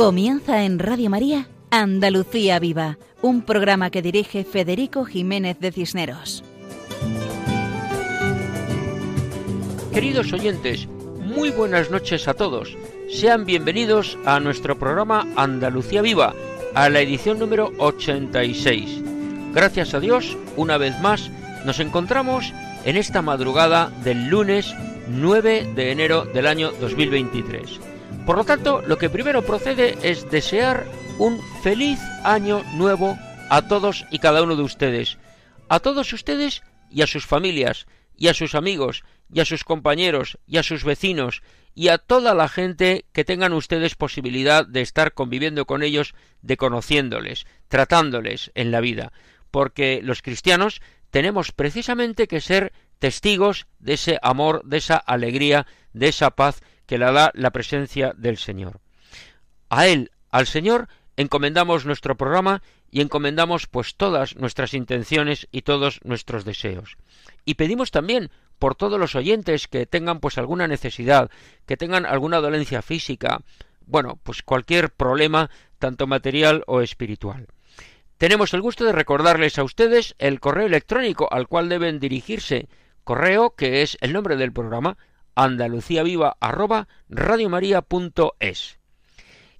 Comienza en Radio María Andalucía Viva, un programa que dirige Federico Jiménez de Cisneros. Queridos oyentes, muy buenas noches a todos. Sean bienvenidos a nuestro programa Andalucía Viva, a la edición número 86. Gracias a Dios, una vez más, nos encontramos en esta madrugada del lunes 9 de enero del año 2023. Por lo tanto, lo que primero procede es desear un feliz año nuevo a todos y cada uno de ustedes, a todos ustedes y a sus familias, y a sus amigos, y a sus compañeros, y a sus vecinos, y a toda la gente que tengan ustedes posibilidad de estar conviviendo con ellos, de conociéndoles, tratándoles en la vida, porque los cristianos tenemos precisamente que ser testigos de ese amor, de esa alegría, de esa paz que la da la presencia del Señor. A Él, al Señor, encomendamos nuestro programa y encomendamos pues todas nuestras intenciones y todos nuestros deseos. Y pedimos también por todos los oyentes que tengan pues alguna necesidad, que tengan alguna dolencia física, bueno, pues cualquier problema, tanto material o espiritual. Tenemos el gusto de recordarles a ustedes el correo electrónico al cual deben dirigirse, correo que es el nombre del programa, andaluciaviva@radiomaria.es.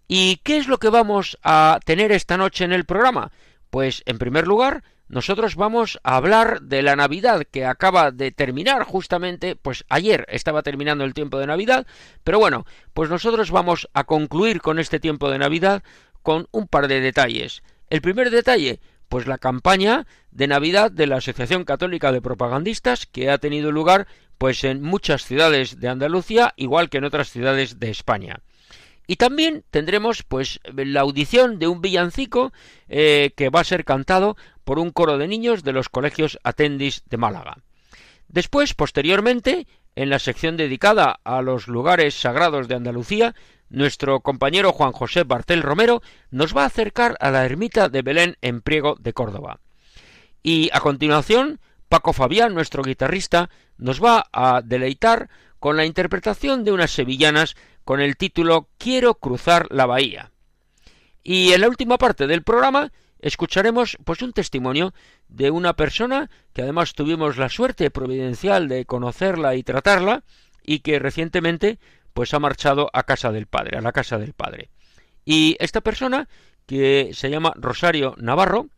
¿Y qué es lo que vamos a tener esta noche en el programa? Pues en primer lugar, nosotros vamos a hablar de la Navidad que acaba de terminar justamente, pues ayer estaba terminando el tiempo de Navidad, pero bueno, pues nosotros vamos a concluir con este tiempo de Navidad con un par de detalles. El primer detalle, pues la campaña de Navidad de la Asociación Católica de Propagandistas que ha tenido lugar pues en muchas ciudades de Andalucía, igual que en otras ciudades de España. Y también tendremos pues la audición de un villancico eh, que va a ser cantado por un coro de niños de los colegios Atendis de Málaga. Después, posteriormente, en la sección dedicada a los lugares sagrados de Andalucía, nuestro compañero Juan José Bartel Romero nos va a acercar a la ermita de Belén en Priego de Córdoba. Y a continuación, Paco Fabián, nuestro guitarrista, nos va a deleitar con la interpretación de unas sevillanas con el título Quiero cruzar la bahía. Y en la última parte del programa escucharemos pues un testimonio de una persona que además tuvimos la suerte providencial de conocerla y tratarla y que recientemente pues ha marchado a casa del padre, a la casa del padre. Y esta persona que se llama Rosario Navarro,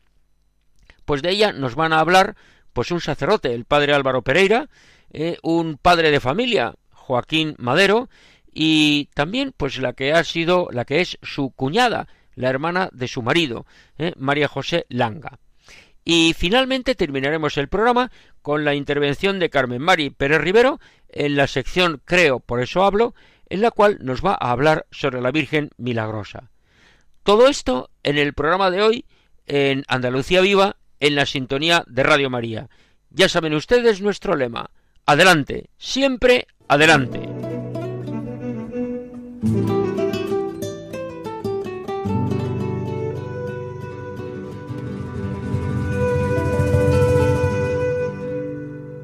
pues de ella nos van a hablar pues un sacerdote, el padre Álvaro Pereira, eh, un padre de familia, Joaquín Madero, y también pues la que ha sido, la que es su cuñada, la hermana de su marido, eh, María José Langa. Y finalmente terminaremos el programa con la intervención de Carmen Mari Pérez Rivero en la sección Creo, por eso hablo, en la cual nos va a hablar sobre la Virgen Milagrosa. Todo esto en el programa de hoy en Andalucía Viva en la sintonía de Radio María. Ya saben ustedes nuestro lema. Adelante, siempre adelante.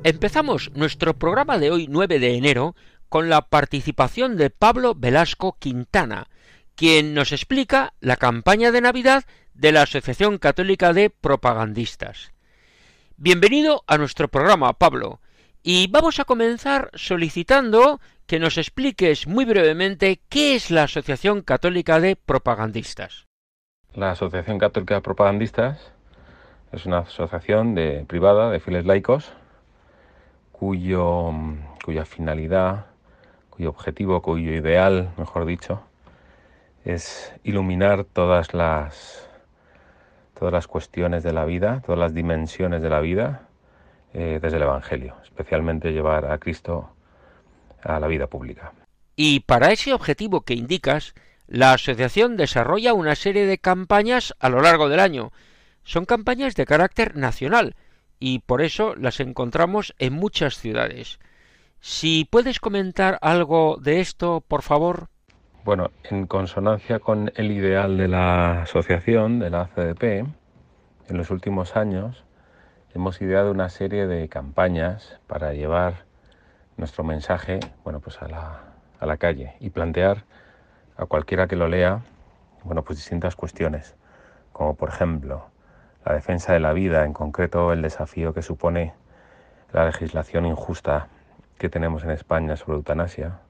Empezamos nuestro programa de hoy 9 de enero con la participación de Pablo Velasco Quintana, quien nos explica la campaña de Navidad de la Asociación Católica de Propagandistas. Bienvenido a nuestro programa, Pablo, y vamos a comenzar solicitando que nos expliques muy brevemente qué es la Asociación Católica de Propagandistas. La Asociación Católica de Propagandistas es una asociación de, privada de fieles laicos cuyo, cuya finalidad, cuyo objetivo, cuyo ideal, mejor dicho, es iluminar todas las todas las cuestiones de la vida, todas las dimensiones de la vida eh, desde el Evangelio, especialmente llevar a Cristo a la vida pública. Y para ese objetivo que indicas, la asociación desarrolla una serie de campañas a lo largo del año. Son campañas de carácter nacional y por eso las encontramos en muchas ciudades. Si puedes comentar algo de esto, por favor. Bueno, en consonancia con el ideal de la asociación, de la CDP, en los últimos años hemos ideado una serie de campañas para llevar nuestro mensaje bueno, pues a, la, a la calle y plantear a cualquiera que lo lea bueno, pues distintas cuestiones, como por ejemplo la defensa de la vida, en concreto el desafío que supone la legislación injusta que tenemos en España sobre eutanasia.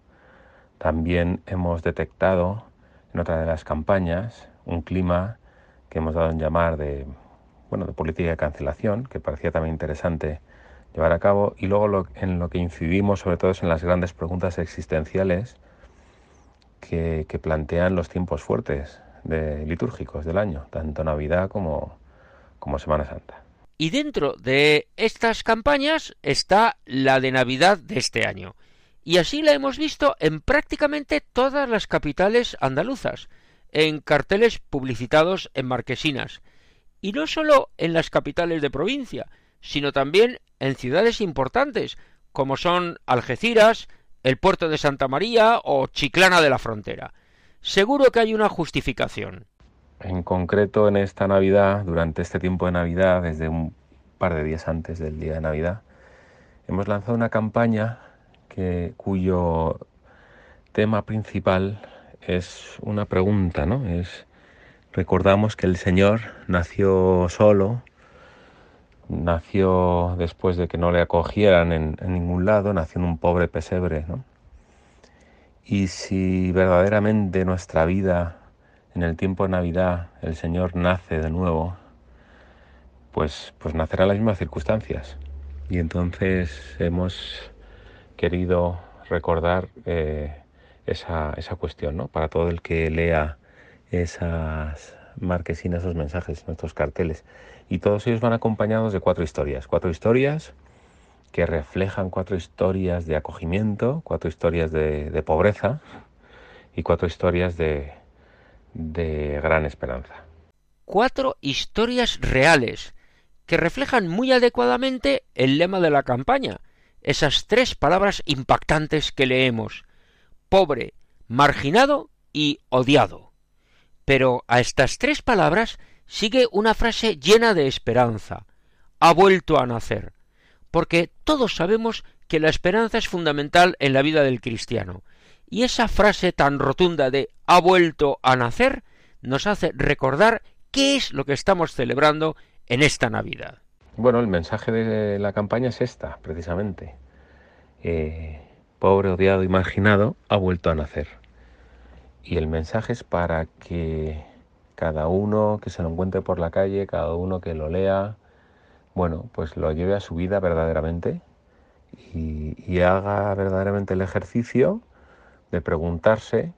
También hemos detectado en otra de las campañas un clima que hemos dado en llamar de, bueno, de política de cancelación, que parecía también interesante llevar a cabo, y luego en lo que incidimos sobre todo es en las grandes preguntas existenciales que, que plantean los tiempos fuertes de, litúrgicos del año, tanto Navidad como, como Semana Santa. Y dentro de estas campañas está la de Navidad de este año. Y así la hemos visto en prácticamente todas las capitales andaluzas, en carteles publicitados en marquesinas, y no solo en las capitales de provincia, sino también en ciudades importantes, como son Algeciras, el puerto de Santa María o Chiclana de la Frontera. Seguro que hay una justificación. En concreto, en esta Navidad, durante este tiempo de Navidad, desde un par de días antes del día de Navidad, hemos lanzado una campaña que, cuyo tema principal es una pregunta, ¿no? Es recordamos que el Señor nació solo, nació después de que no le acogieran en, ningún lado, nació en un pobre pesebre, ¿no? Y si verdaderamente nuestra vida en el tiempo de Navidad el Señor nace de nuevo, pues, pues nacerá en las mismas circunstancias. Y entonces hemos querido recordar eh, esa, esa cuestión, ¿no? Para todo el que lea esas marquesinas, esos mensajes, nuestros carteles. Y todos ellos van acompañados de cuatro historias. Cuatro historias que reflejan cuatro historias de acogimiento, cuatro historias de, pobreza y cuatro historias de, de gran esperanza. Cuatro historias reales que reflejan muy adecuadamente el lema de la campaña, esas tres palabras impactantes que leemos pobre, marginado y odiado. Pero a estas tres palabras sigue una frase llena de esperanza. Ha vuelto a nacer. Porque todos sabemos que la esperanza es fundamental en la vida del cristiano. Y esa frase tan rotunda de ha vuelto a nacer nos hace recordar qué es lo que estamos celebrando en esta Navidad. Bueno, el mensaje de la campaña es esta, precisamente. Eh, pobre, odiado y marginado, ha vuelto a nacer. Y el mensaje es para que cada uno que se lo encuentre por la calle, cada uno que lo lea, bueno, pues lo lleve a su vida verdaderamente y, haga verdaderamente el ejercicio de preguntarse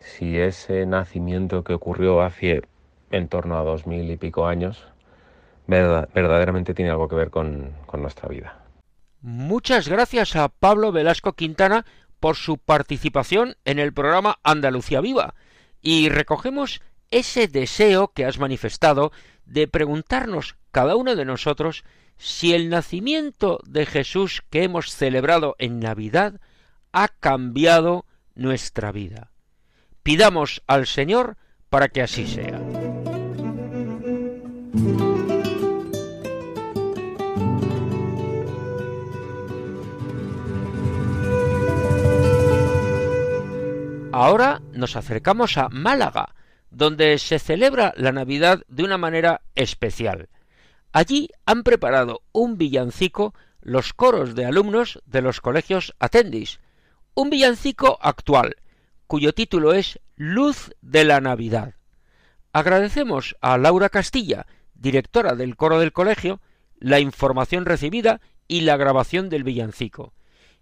si ese nacimiento que ocurrió hace en torno a dos mil y pico años verdaderamente tiene algo que ver con nuestra vida. Muchas gracias a Pablo Velasco Quintana por su participación en el programa Andalucía Viva y recogemos ese deseo que has manifestado de preguntarnos cada uno de nosotros si el nacimiento de Jesús que hemos celebrado en Navidad ha cambiado nuestra vida. Pidamos al Señor para que así sea. Ahora nos acercamos a Málaga, donde se celebra la Navidad de una manera especial. Allí han preparado un villancico los coros de alumnos de los colegios Atendis, un villancico actual, cuyo título es Luz de la Navidad. Agradecemos a Laura Castilla, directora del coro del colegio, la información recibida y la grabación del villancico.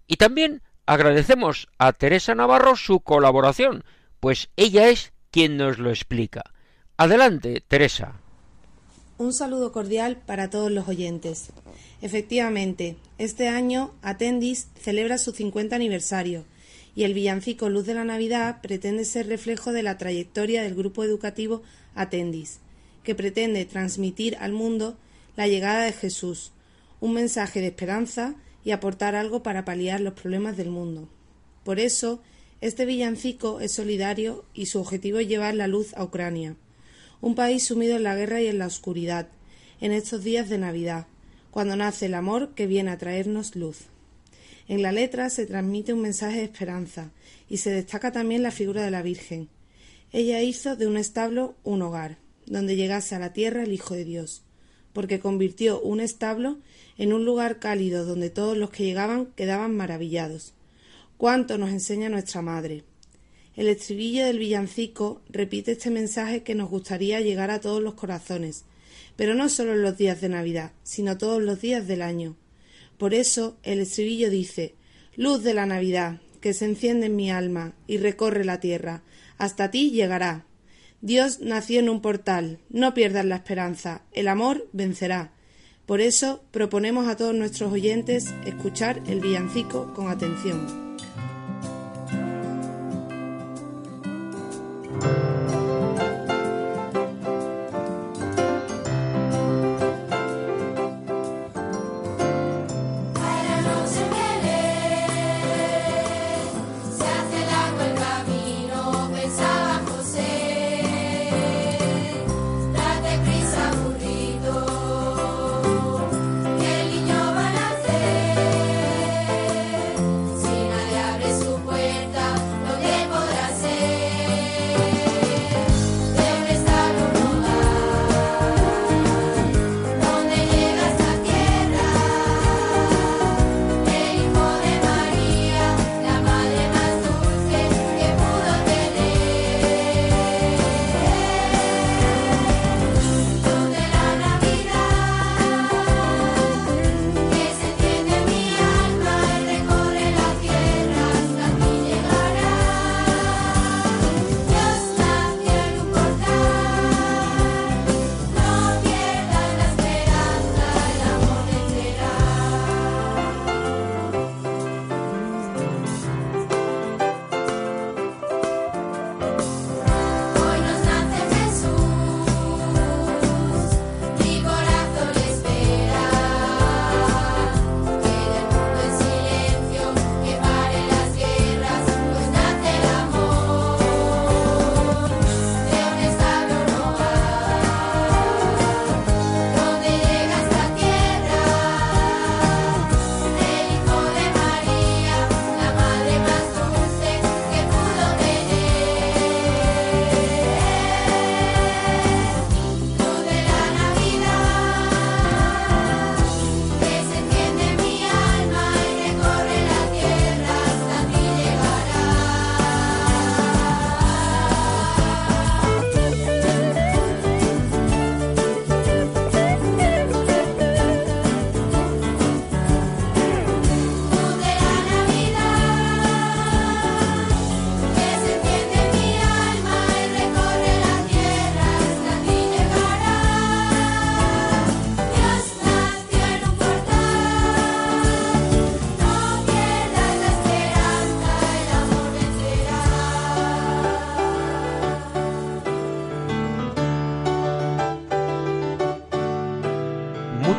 Y también Agradecemos a Teresa Navarro su colaboración, pues ella es quien nos lo explica. Adelante, Teresa. Un saludo cordial para todos los oyentes. Efectivamente, este año Atendis celebra su 50 aniversario y el villancico Luz de la Navidad pretende ser reflejo de la trayectoria del grupo educativo Atendis, que pretende transmitir al mundo la llegada de Jesús, un mensaje de esperanza y aportar algo para paliar los problemas del mundo. Por eso, este villancico es solidario y su objetivo es llevar la luz a Ucrania, un país sumido en la guerra y en la oscuridad, en estos días de Navidad, cuando nace el amor que viene a traernos luz. En la letra se transmite un mensaje de esperanza y se destaca también la figura de la Virgen. Ella hizo de un establo un hogar, donde llegase a la tierra el Hijo de Dios, porque convirtió un establo en un lugar cálido donde todos los que llegaban quedaban maravillados. Cuánto nos enseña nuestra madre. El estribillo del villancico repite este mensaje que nos gustaría llegar a todos los corazones, pero no solo en los días de Navidad, sino todos los días del año. Por eso el estribillo dice Luz de la Navidad, que se enciende en mi alma y recorre la tierra, hasta ti llegará. Dios nació en un portal, no pierdas la esperanza, el amor vencerá. Por eso proponemos a todos nuestros oyentes escuchar el villancico con atención.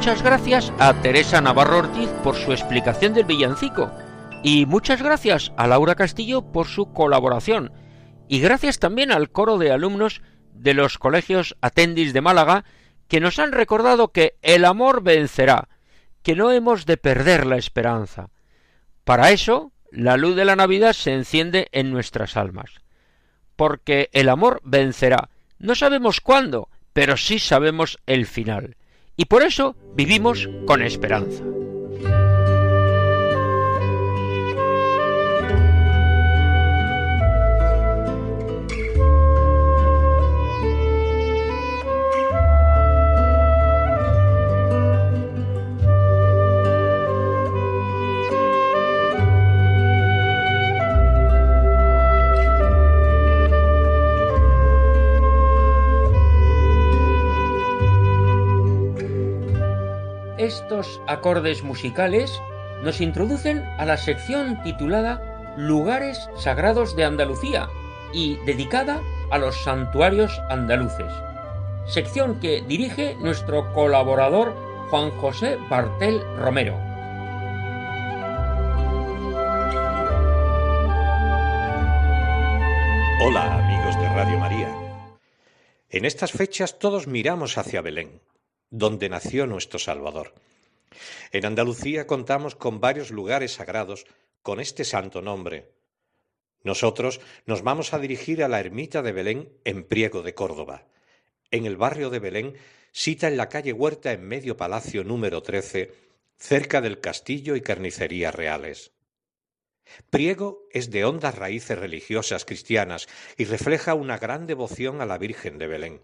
Muchas gracias a Teresa Navarro Ortiz por su explicación del villancico y muchas gracias a Laura Castillo por su colaboración y gracias también al coro de alumnos de los colegios Atendis de Málaga que nos han recordado que el amor vencerá, que no hemos de perder la esperanza. Para eso, la luz de la Navidad se enciende en nuestras almas. Porque el amor vencerá. No sabemos cuándo, pero sí sabemos el final y por eso vivimos con esperanza. Acordes musicales nos introducen a la sección titulada Lugares Sagrados de Andalucía y dedicada a los santuarios andaluces, sección que dirige nuestro colaborador Juan José Bartel Romero. Hola amigos de Radio María. En estas fechas todos miramos hacia Belén donde nació nuestro Salvador. En Andalucía contamos con varios lugares sagrados con este santo nombre. Nosotros nos vamos a dirigir a la ermita de Belén en Priego de Córdoba. En el barrio de Belén, cita en la calle Huerta en medio palacio número 13, cerca del castillo y carnicerías reales. Priego es de hondas raíces religiosas cristianas y refleja una gran devoción a la Virgen de Belén,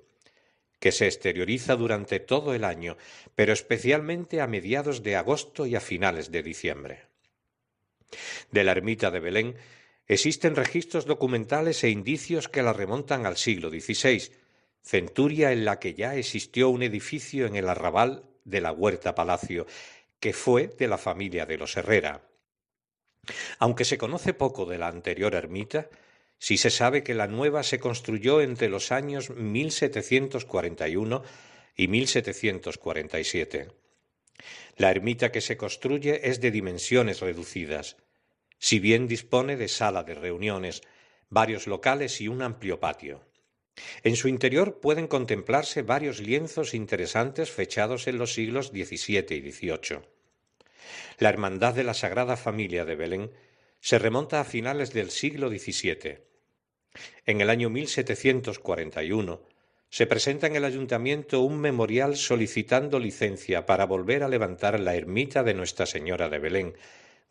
que se exterioriza durante todo el año, pero especialmente a mediados de agosto y a finales de diciembre. De la ermita de Belén Existen registros documentales e indicios que la remontan al siglo XVI, centuria en la que ya existió un edificio en el arrabal de la Huerta Palacio, que fue de la familia de los Herrera. Aunque se conoce poco de la anterior ermita, sí se sabe que la nueva se construyó entre los años 1741 y 1747. La ermita que se construye es de dimensiones reducidas. Si bien dispone de sala de reuniones, varios locales y un amplio patio. En su interior pueden contemplarse varios lienzos interesantes fechados en los siglos XVII y XVIII. La Hermandad de la Sagrada Familia de Belén se remonta a finales del siglo XVII. En el año 1741 se presenta en el ayuntamiento un memorial solicitando licencia para volver a levantar la ermita de Nuestra Señora de Belén,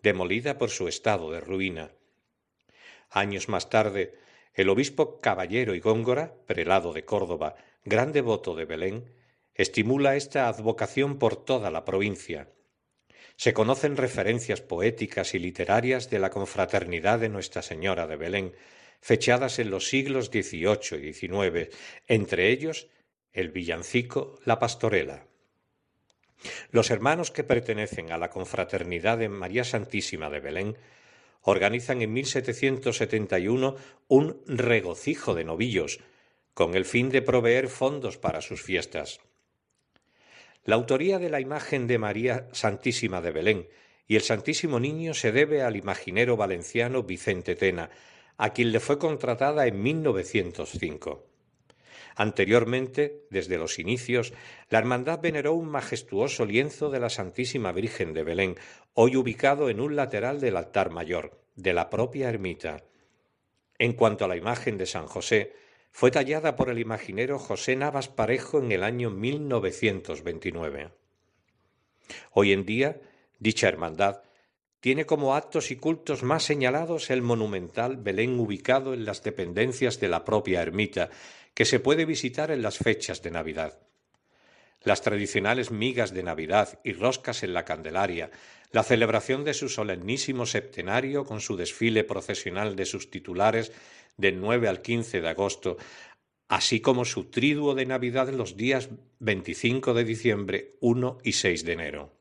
demolida por su estado de ruina. Años más tarde, el obispo Caballero y Góngora, prelado de Córdoba, gran devoto de Belén, estimula esta advocación por toda la provincia. Se conocen referencias poéticas y literarias de la confraternidad de Nuestra Señora de Belén, fechadas en los siglos XVIII y XIX, entre ellos el villancico La Pastorela. Los hermanos que pertenecen a la confraternidad de María Santísima de Belén organizan en 1771 un regocijo de novillos, con el fin de proveer fondos para sus fiestas. La autoría de la imagen de María Santísima de Belén y el Santísimo Niño se debe al imaginero valenciano Vicente Tena, a quien le fue contratada en 1905. Anteriormente, desde los inicios, la hermandad veneró un majestuoso lienzo de la Santísima Virgen de Belén, hoy ubicado en un lateral del altar mayor, de la propia ermita. En cuanto a la imagen de San José, fue tallada por el imaginero José Navas Parejo en el año 1929. Hoy en día, dicha hermandad tiene como actos y cultos más señalados el monumental Belén ubicado en las dependencias de la propia ermita, que se puede visitar en las fechas de Navidad. Las tradicionales migas de Navidad y roscas en la Candelaria, la celebración de su solemnísimo septenario con su desfile procesional de sus titulares del 9 al 15 de agosto, así como su triduo de Navidad los días 25 de diciembre, 1 y 6 de enero.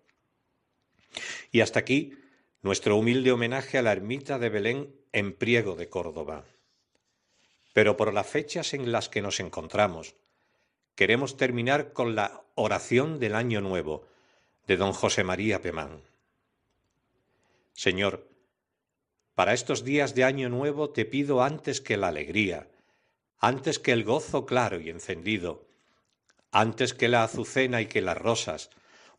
Y hasta aquí nuestro humilde homenaje a la ermita de Belén en Priego de Córdoba. Pero por las fechas en las que nos encontramos, queremos terminar con la oración del Año Nuevo de don José María Pemán. Señor, para estos días de Año Nuevo te pido antes que la alegría, antes que el gozo claro y encendido, antes que la azucena y que las rosas,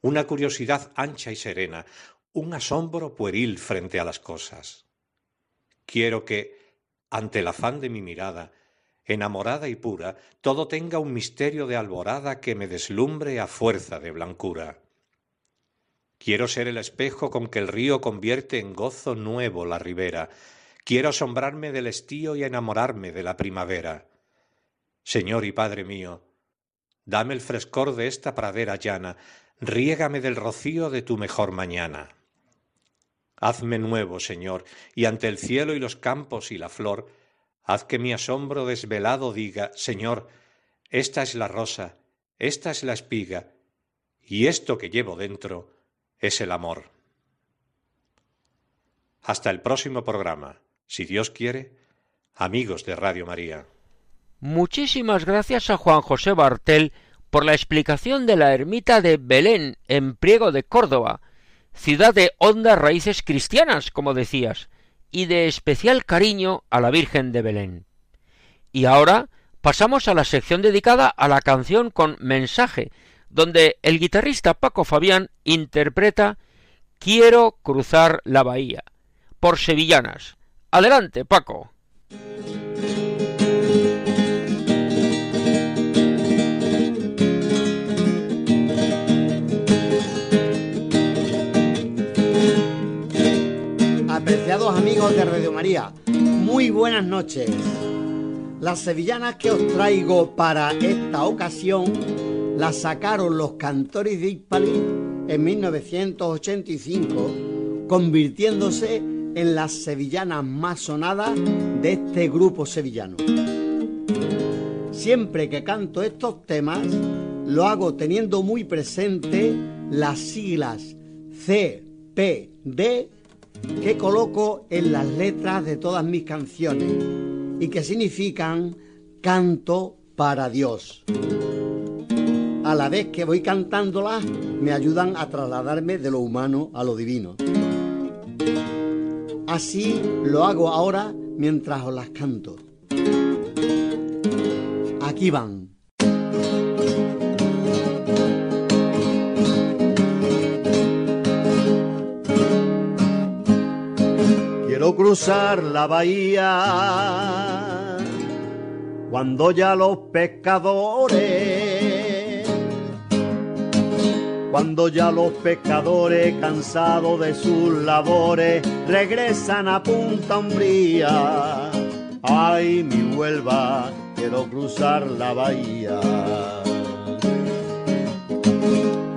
una curiosidad ancha y serena, un asombro pueril frente a las cosas. Quiero que, ante el afán de mi mirada, enamorada y pura, todo tenga un misterio de alborada que me deslumbre a fuerza de blancura. Quiero ser el espejo con que el río convierte en gozo nuevo la ribera. Quiero asombrarme del estío y enamorarme de la primavera. Señor y Padre mío, dame el frescor de esta pradera llana, riégame del rocío de tu mejor mañana. Hazme nuevo, Señor, y ante el cielo y los campos y la flor, haz que mi asombro desvelado diga, Señor, esta es la rosa, esta es la espiga, y esto que llevo dentro es el amor. Hasta el próximo programa, si Dios quiere, amigos de Radio María. Muchísimas gracias a Juan José Bartel por la explicación de la ermita de Belén en Priego de Córdoba, ciudad de hondas raíces cristianas, como decías, y de especial cariño a la Virgen de Belén. Y ahora pasamos a la sección dedicada a la canción con mensaje, donde el guitarrista Paco Fabián interpreta Quiero cruzar la bahía, por sevillanas. Adelante, Paco. Amigos de Radio María, muy buenas noches. Las sevillanas que os traigo para esta ocasión las sacaron los cantores de Hispalí en 1985, convirtiéndose en las sevillanas más sonadas de este grupo sevillano. Siempre que canto estos temas, lo hago teniendo muy presente las siglas C, P, D que coloco en las letras de todas mis canciones y que significan canto para Dios. A la vez que voy cantándolas, me ayudan a trasladarme de lo humano a lo divino. Así lo hago ahora mientras os las canto. Aquí van. Quiero cruzar la bahía cuando ya los pescadores, cuando ya los pescadores cansados de sus labores regresan a Punta Umbría. Ay, mi Huelva, quiero cruzar la bahía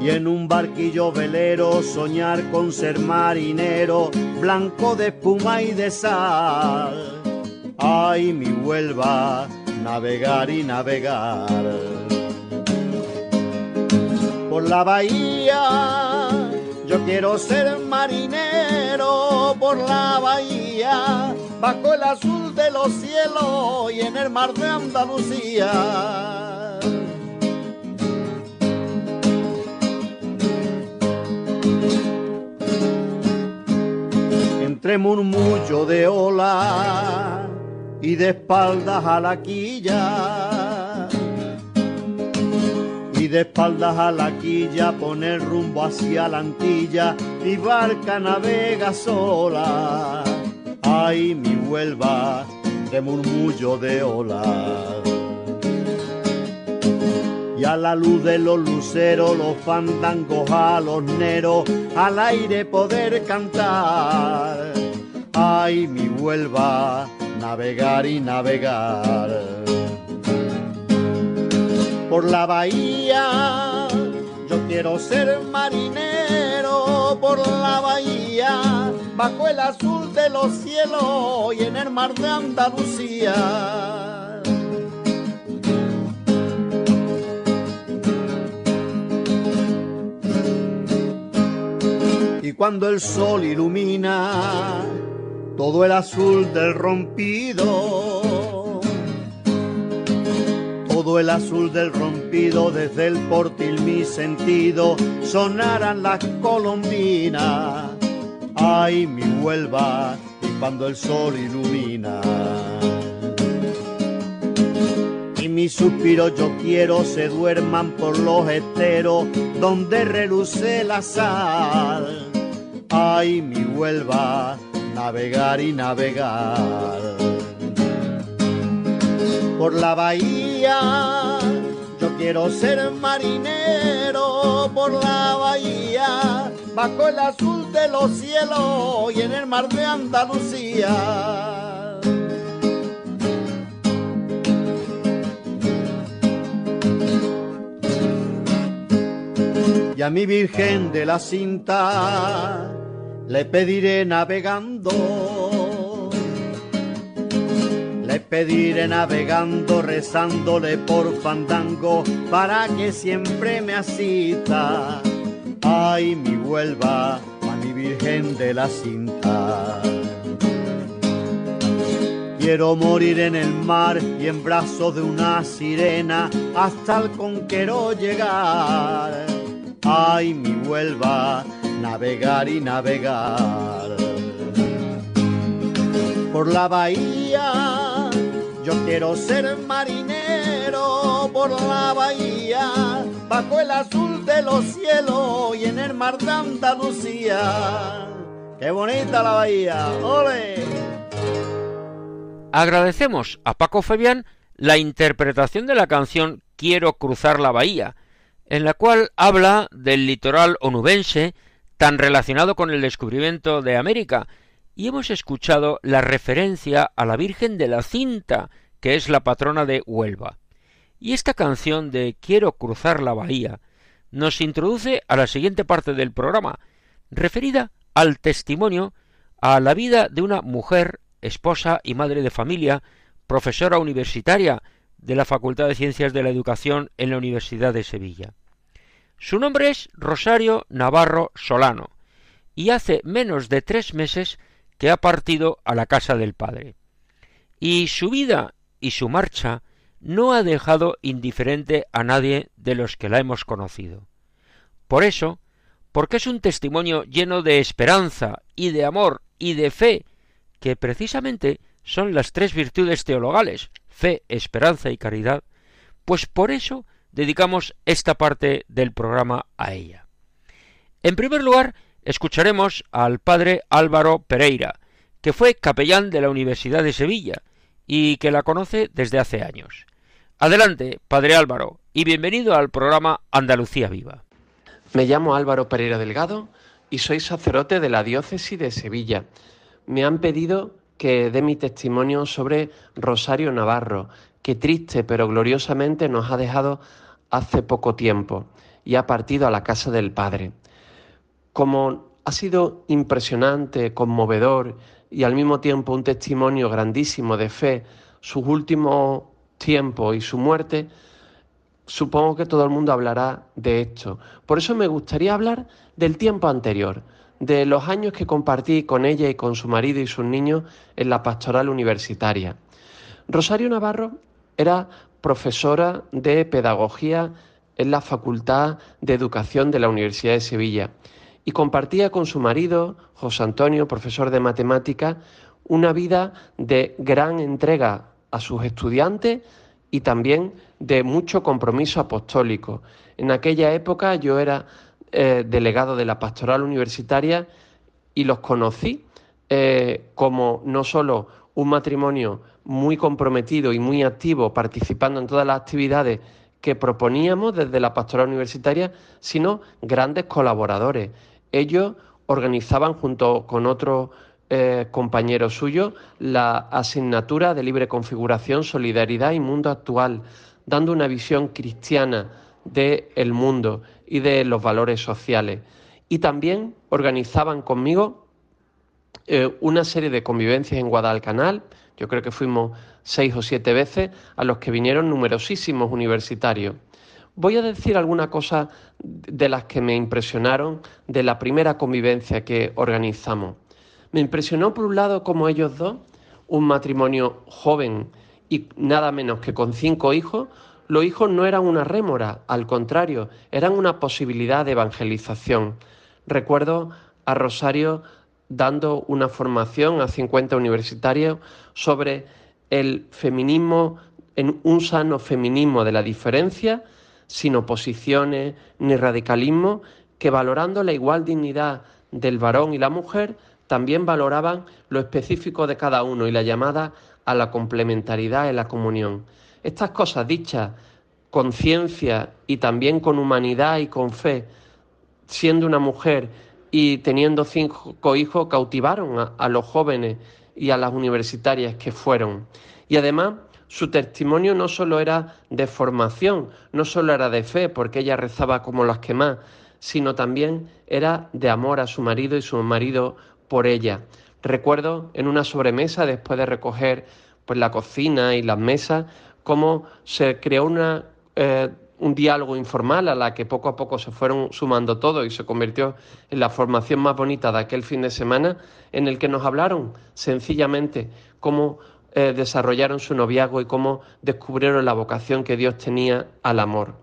y en un barquillo velero soñar con ser marinero, blanco de espuma y de sal. Ay, mi Huelva, navegar y navegar. Por la bahía, yo quiero ser marinero, por la bahía, bajo el azul de los cielos y en el mar de Andalucía entre murmullo de ola y de espaldas a la quilla. Y de espaldas a la quilla poner rumbo hacia la antilla, mi barca navega sola. Ay, mi Huelva, de murmullo de ola a la luz de los luceros, los fandangos a los neros, al aire poder cantar. Ay, mi vuelva, navegar y navegar. Por la bahía, yo quiero ser marinero, por la bahía, bajo el azul de los cielos y en el mar de Andalucía y cuando el sol ilumina todo el azul del rompido, todo el azul del rompido desde el portil mi sentido sonarán las colombinas, ay mi Huelva y cuando el sol ilumina mis suspiros yo quiero se duerman por los esteros donde reluce la sal. Ay, mi Huelva, navegar y navegar. Por la bahía, yo quiero ser marinero. Por la bahía, bajo el azul de los cielos y en el mar de Andalucía y a mi Virgen de la cinta le pediré navegando. Le pediré navegando, rezándole por fandango, para que siempre me asista. Ay, mi vuelva a mi Virgen de la cinta. Quiero morir en el mar y en brazos de una sirena hasta el conquero llegar ay mi vuelva, navegar y navegar. Por la bahía, yo quiero ser marinero, por la bahía, bajo el azul de los cielos y en el mar de Andalucía. ¡Qué bonita la bahía! ¡Ole! Agradecemos a Paco Fabián la interpretación de la canción Quiero cruzar la bahía, en la cual habla del litoral onubense tan relacionado con el descubrimiento de América y hemos escuchado la referencia a la Virgen de la Cinta, que es la patrona de Huelva. Y esta canción de Quiero cruzar la bahía nos introduce a la siguiente parte del programa, referida al testimonio a la vida de una mujer, esposa y madre de familia, profesora universitaria de la Facultad de Ciencias de la Educación en la Universidad de Sevilla. Su nombre es Rosario Navarro Solano, y hace menos de tres meses que ha partido a la casa del Padre. Y su vida y su marcha no ha dejado indiferente a nadie de los que la hemos conocido. Por eso, porque es un testimonio lleno de esperanza y de amor y de fe, que precisamente son las tres virtudes teologales, fe, esperanza y caridad, pues por eso dedicamos esta parte del programa a ella. En primer lugar, escucharemos al padre Álvaro Pereira, que fue capellán de la Universidad de Sevilla y que la conoce desde hace años. Adelante, padre Álvaro, y bienvenido al programa Andalucía Viva. Me llamo Álvaro Pereira Delgado y soy sacerdote de la diócesis de Sevilla. Me han pedido que dé mi testimonio sobre Rosario Navarro, que triste pero gloriosamente nos ha dejado hace poco tiempo y ha partido a la casa del Padre. Como ha sido impresionante, conmovedor y al mismo tiempo un testimonio grandísimo de fe, sus últimos tiempos y su muerte, supongo que todo el mundo hablará de esto. Por eso me gustaría hablar del tiempo anterior, de los años que compartí con ella y con su marido y sus niños en la pastoral universitaria. Rosario Navarro era profesora de pedagogía en la Facultad de Educación de la Universidad de Sevilla y compartía con su marido, José Antonio, profesor de matemática, una vida de gran entrega a sus estudiantes y también de mucho compromiso apostólico. En aquella época yo era eh, delegado de la pastoral universitaria y los conocí eh, como no solo un matrimonio muy comprometido y muy activo, participando en todas las actividades que proponíamos desde la pastoral universitaria, sino grandes colaboradores. Ellos organizaban junto con otros eh, compañeros suyos la asignatura de libre configuración, solidaridad y mundo actual, dando una visión cristiana del mundo y de los valores sociales. Y también organizaban conmigo eh, una serie de convivencias en Guadalcanal, yo creo que fuimos seis o siete veces, a los que vinieron numerosísimos universitarios. Voy a decir alguna cosa de las que me impresionaron de la primera convivencia que organizamos. Me impresionó por un lado como ellos dos, un matrimonio joven y nada menos que con cinco hijos, los hijos no eran una rémora, al contrario, eran una posibilidad de evangelización. Recuerdo a Rosario dando una formación a 50 universitarios sobre el feminismo, en un sano feminismo de la diferencia, sin oposiciones ni radicalismo, que valorando la igual dignidad del varón y la mujer, también valoraban lo específico de cada uno y la llamada a la complementariedad en la comunión. Estas cosas dichas con ciencia y también con humanidad y con fe, siendo una mujer y teniendo cinco hijos, cautivaron a, los jóvenes y a las universitarias que fueron. Y además, su testimonio no solo era de formación, no solo era de fe, porque ella rezaba como las que más, sino también era de amor a su marido y su marido por ella. Recuerdo en una sobremesa, después de recoger pues, la cocina y las mesas, cómo se creó una, eh, un diálogo informal a la que poco a poco se fueron sumando todos y se convirtió en la formación más bonita de aquel fin de semana, en el que nos hablaron sencillamente cómo eh, desarrollaron su noviazgo y cómo descubrieron la vocación que Dios tenía al amor.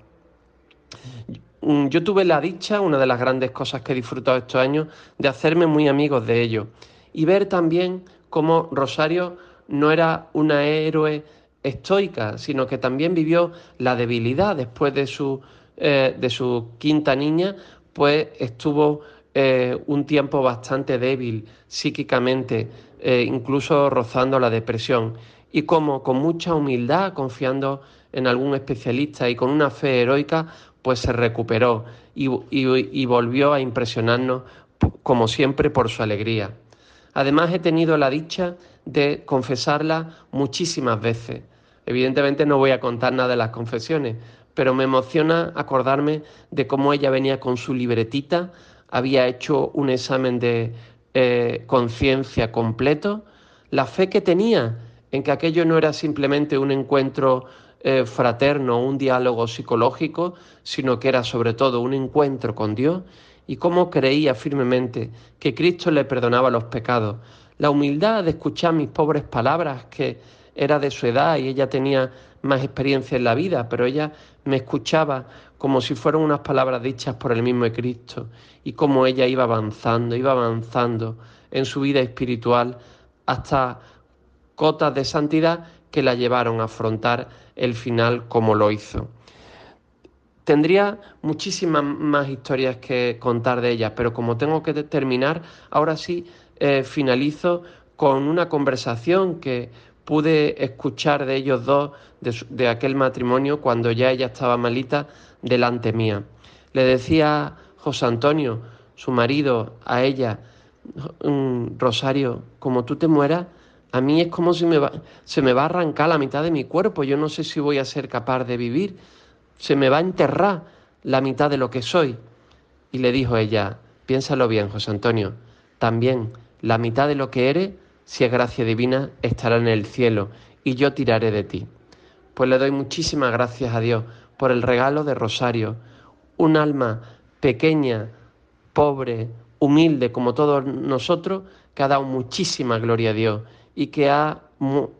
Mm, yo tuve la dicha, una de las grandes cosas que he disfrutado estos años, de hacerme muy amigos de ellos y ver también cómo Rosario no era una héroe estoica, sino que también vivió la debilidad después de su, eh, de su quinta niña, pues estuvo eh, un tiempo bastante débil psíquicamente, eh, incluso rozando la depresión. Y como con mucha humildad, confiando en algún especialista y con una fe heroica, pues se recuperó y volvió a impresionarnos, como siempre, por su alegría. Además he tenido la dicha de confesarla muchísimas veces. Evidentemente no voy a contar nada de las confesiones, pero me emociona acordarme de cómo ella venía con su libretita, había hecho un examen de eh, conciencia completo, la fe que tenía en que aquello no era simplemente un encuentro eh, fraterno, un diálogo psicológico, sino que era sobre todo un encuentro con Dios y cómo creía firmemente que Cristo le perdonaba los pecados. La humildad de escuchar mis pobres palabras, que era de su edad y ella tenía más experiencia en la vida, pero ella me escuchaba como si fueran unas palabras dichas por el mismo Cristo y cómo ella iba avanzando, iba avanzando en su vida espiritual hasta cotas de santidad que la llevaron a afrontar el final como lo hizo. Tendría muchísimas más historias que contar de ellas, pero como tengo que terminar, ahora sí eh, finalizo con una conversación que pude escuchar de ellos dos, de, aquel matrimonio, cuando ya ella estaba malita delante mía. Le decía José Antonio, su marido, a ella, Rosario, como tú te mueras, a mí es como si me se me va a arrancar la mitad de mi cuerpo, yo no sé si voy a ser capaz de vivir, se me va a enterrar la mitad de lo que soy. Y le dijo ella, piénsalo bien, José Antonio, también la mitad de lo que eres, si es gracia divina, estará en el cielo y yo tiraré de ti. Pues le doy muchísimas gracias a Dios por el regalo de Rosario, un alma pequeña, pobre, humilde como todos nosotros, que ha dado muchísima gloria a Dios y que ha,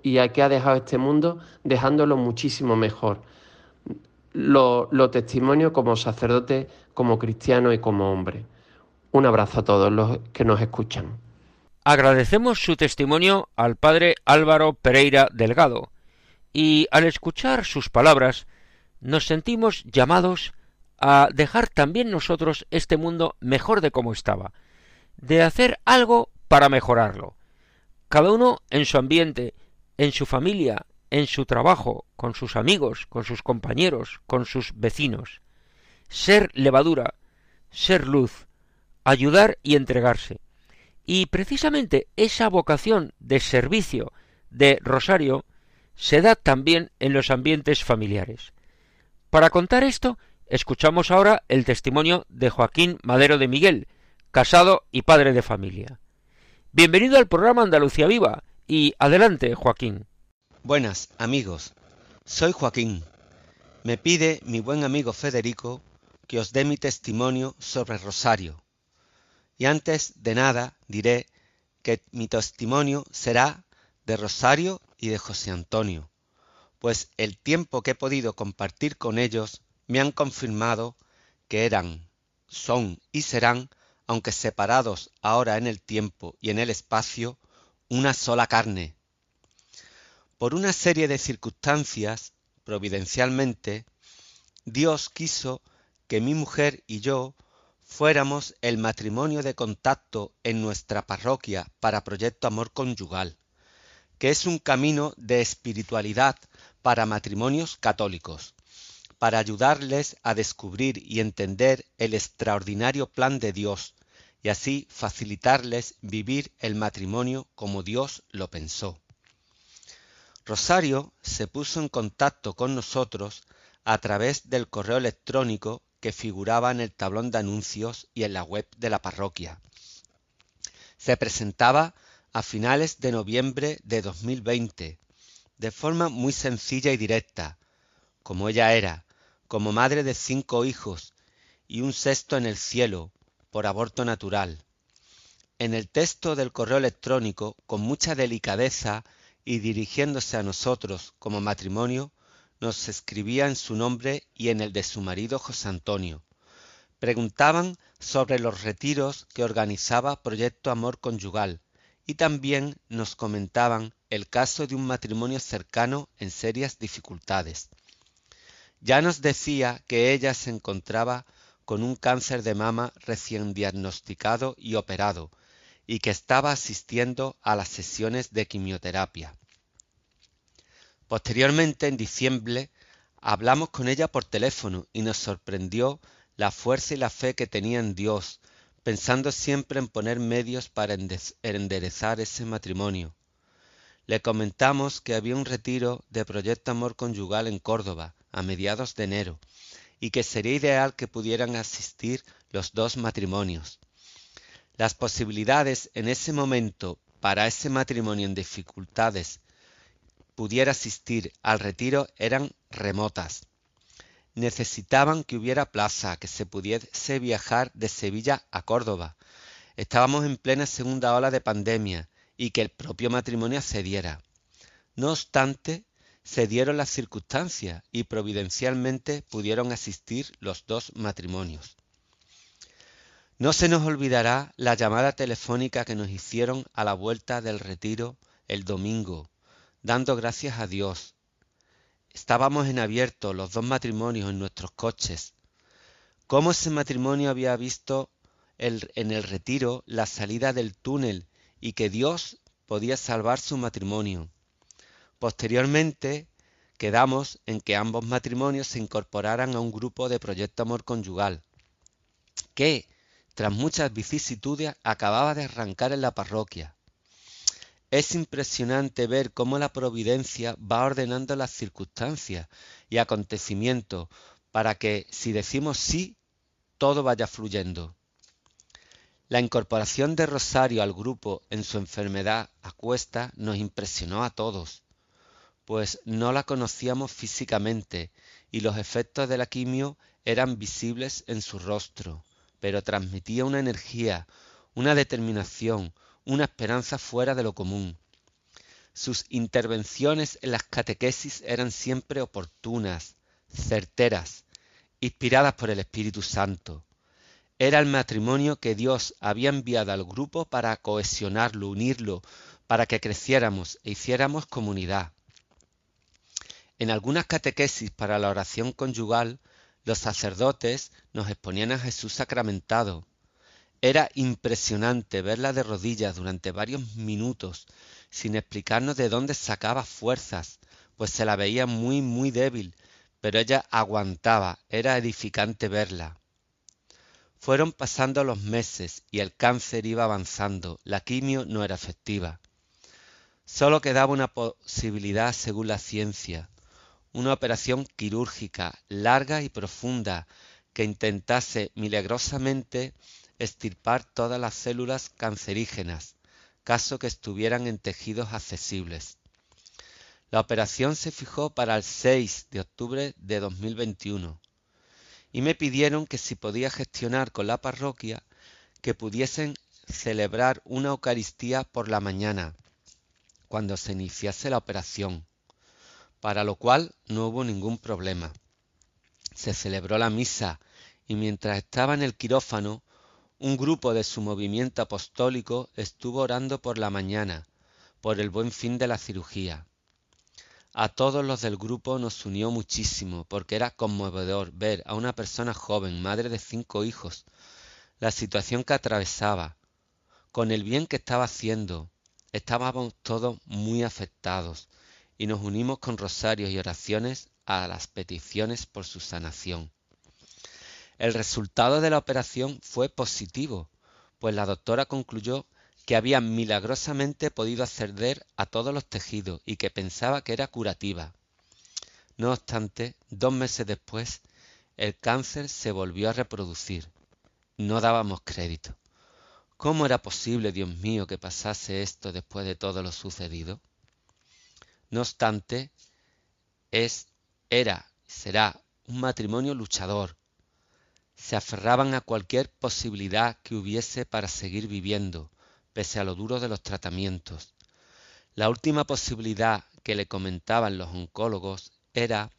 y que ha dejado este mundo dejándolo muchísimo mejor. Lo, lo testimonio como sacerdote, como cristiano y como hombre. Un abrazo a todos los que nos escuchan. Agradecemos su testimonio al padre Álvaro Pereira Delgado y al escuchar sus palabras nos sentimos llamados a dejar también nosotros este mundo mejor de como estaba, de hacer algo para mejorarlo, cada uno en su ambiente, en su familia, en su trabajo, con sus amigos, con sus compañeros, con sus vecinos. Ser levadura, ser luz, ayudar y entregarse. Y precisamente esa vocación de servicio de Rosario se da también en los ambientes familiares. Para contar esto, escuchamos ahora el testimonio de Joaquín Madero de Miguel, casado y padre de familia. Bienvenido al programa Andalucía Viva y adelante, Joaquín. Buenas, amigos. Soy Joaquín. Me pide mi buen amigo Federico que os dé mi testimonio sobre Rosario. Y antes de nada diré que mi testimonio será de Rosario y de José Antonio, pues el tiempo que he podido compartir con ellos me han confirmado que eran, son y serán aunque separados ahora en el tiempo y en el espacio, una sola carne. Por una serie de circunstancias, providencialmente, Dios quiso que mi mujer y yo fuéramos el matrimonio de contacto en nuestra parroquia para Proyecto Amor Conyugal, que es un camino de espiritualidad para matrimonios católicos para ayudarles a descubrir y entender el extraordinario plan de Dios y así facilitarles vivir el matrimonio como Dios lo pensó. Rosario se puso en contacto con nosotros a través del correo electrónico que figuraba en el tablón de anuncios y en la web de la parroquia. Se presentaba a finales de noviembre de 2020, de forma muy sencilla y directa, como ella era, como madre de cinco hijos y un sexto en el cielo por aborto natural. En el texto del correo electrónico, con mucha delicadeza y dirigiéndose a nosotros como matrimonio, nos escribía en su nombre y en el de su marido José Antonio. Preguntaban sobre los retiros que organizaba Proyecto Amor Conyugal y también nos comentaban el caso de un matrimonio cercano en serias dificultades. Ya nos decía que ella se encontraba con un cáncer de mama recién diagnosticado y operado, y que estaba asistiendo a las sesiones de quimioterapia. Posteriormente, en diciembre, hablamos con ella por teléfono y nos sorprendió la fuerza y la fe que tenía en Dios, pensando siempre en poner medios para enderezar ese matrimonio. Le comentamos que había un retiro de Proyecto Amor Conyugal en Córdoba a mediados de enero y que sería ideal que pudieran asistir los dos matrimonios. Las posibilidades en ese momento para ese matrimonio en dificultades pudiera asistir al retiro eran remotas. Necesitaban que hubiera plaza, que se pudiese viajar de Sevilla a Córdoba. Estábamos en plena segunda ola de pandemia y que el propio matrimonio accediera. No obstante, se dieron las circunstancias y providencialmente pudieron asistir los dos matrimonios. No se nos olvidará la llamada telefónica que nos hicieron a la vuelta del retiro el domingo, dando gracias a Dios. Estábamos en abierto los dos matrimonios en nuestros coches. Cómo ese matrimonio había visto en el retiro la salida del túnel y que Dios podía salvar su matrimonio. Posteriormente quedamos en que ambos matrimonios se incorporaran a un grupo de proyecto amor conyugal, que, tras muchas vicisitudes, acababa de arrancar en la parroquia. Es impresionante ver cómo la providencia va ordenando las circunstancias y acontecimientos para que, si decimos sí, todo vaya fluyendo. La incorporación de Rosario al grupo en su enfermedad a cuesta nos impresionó a todos, pues no la conocíamos físicamente y los efectos de la quimio eran visibles en su rostro, pero transmitía una energía, una determinación, una esperanza fuera de lo común. Sus intervenciones en las catequesis eran siempre oportunas, certeras, inspiradas por el Espíritu Santo. Era el matrimonio que Dios había enviado al grupo para cohesionarlo, unirlo, para que creciéramos e hiciéramos comunidad. En algunas catequesis para la oración conyugal, los sacerdotes nos exponían a Jesús sacramentado, era impresionante verla de rodillas durante varios minutos, sin explicarnos de dónde sacaba fuerzas, pues se la veía muy, muy débil, pero ella aguantaba, era edificante verla. Fueron pasando los meses y el cáncer iba avanzando, la quimio no era efectiva. Solo quedaba una posibilidad según la ciencia, una operación quirúrgica larga y profunda que intentase milagrosamente extirpar todas las células cancerígenas, caso que estuvieran en tejidos accesibles. La operación se fijó para el 6 de octubre de 2021 y me pidieron que si podía gestionar con la parroquia que pudiesen celebrar una Eucaristía por la mañana, cuando se iniciase la operación, para lo cual no hubo ningún problema. Se celebró la misa y mientras estaba en el quirófano un grupo de su movimiento apostólico estuvo orando por la mañana, por el buen fin de la cirugía. A todos los del grupo nos unió muchísimo, porque era conmovedor ver a una persona joven, madre de cinco hijos, la situación que atravesaba, con el bien que estaba haciendo. Estábamos todos muy afectados y nos unimos con rosarios y oraciones a las peticiones por su sanación. El resultado de la operación fue positivo, pues la doctora concluyó que había milagrosamente podido acceder a todos los tejidos y que pensaba que era curativa. No obstante, dos meses después, el cáncer se volvió a reproducir. No dábamos crédito. ¿Cómo era posible, Dios mío, que pasase esto después de todo lo sucedido? No obstante, es, era, será un matrimonio luchador, se aferraban a cualquier posibilidad que hubiese para seguir viviendo, pese a lo duro de los tratamientos. La última posibilidad que le comentaban los oncólogos era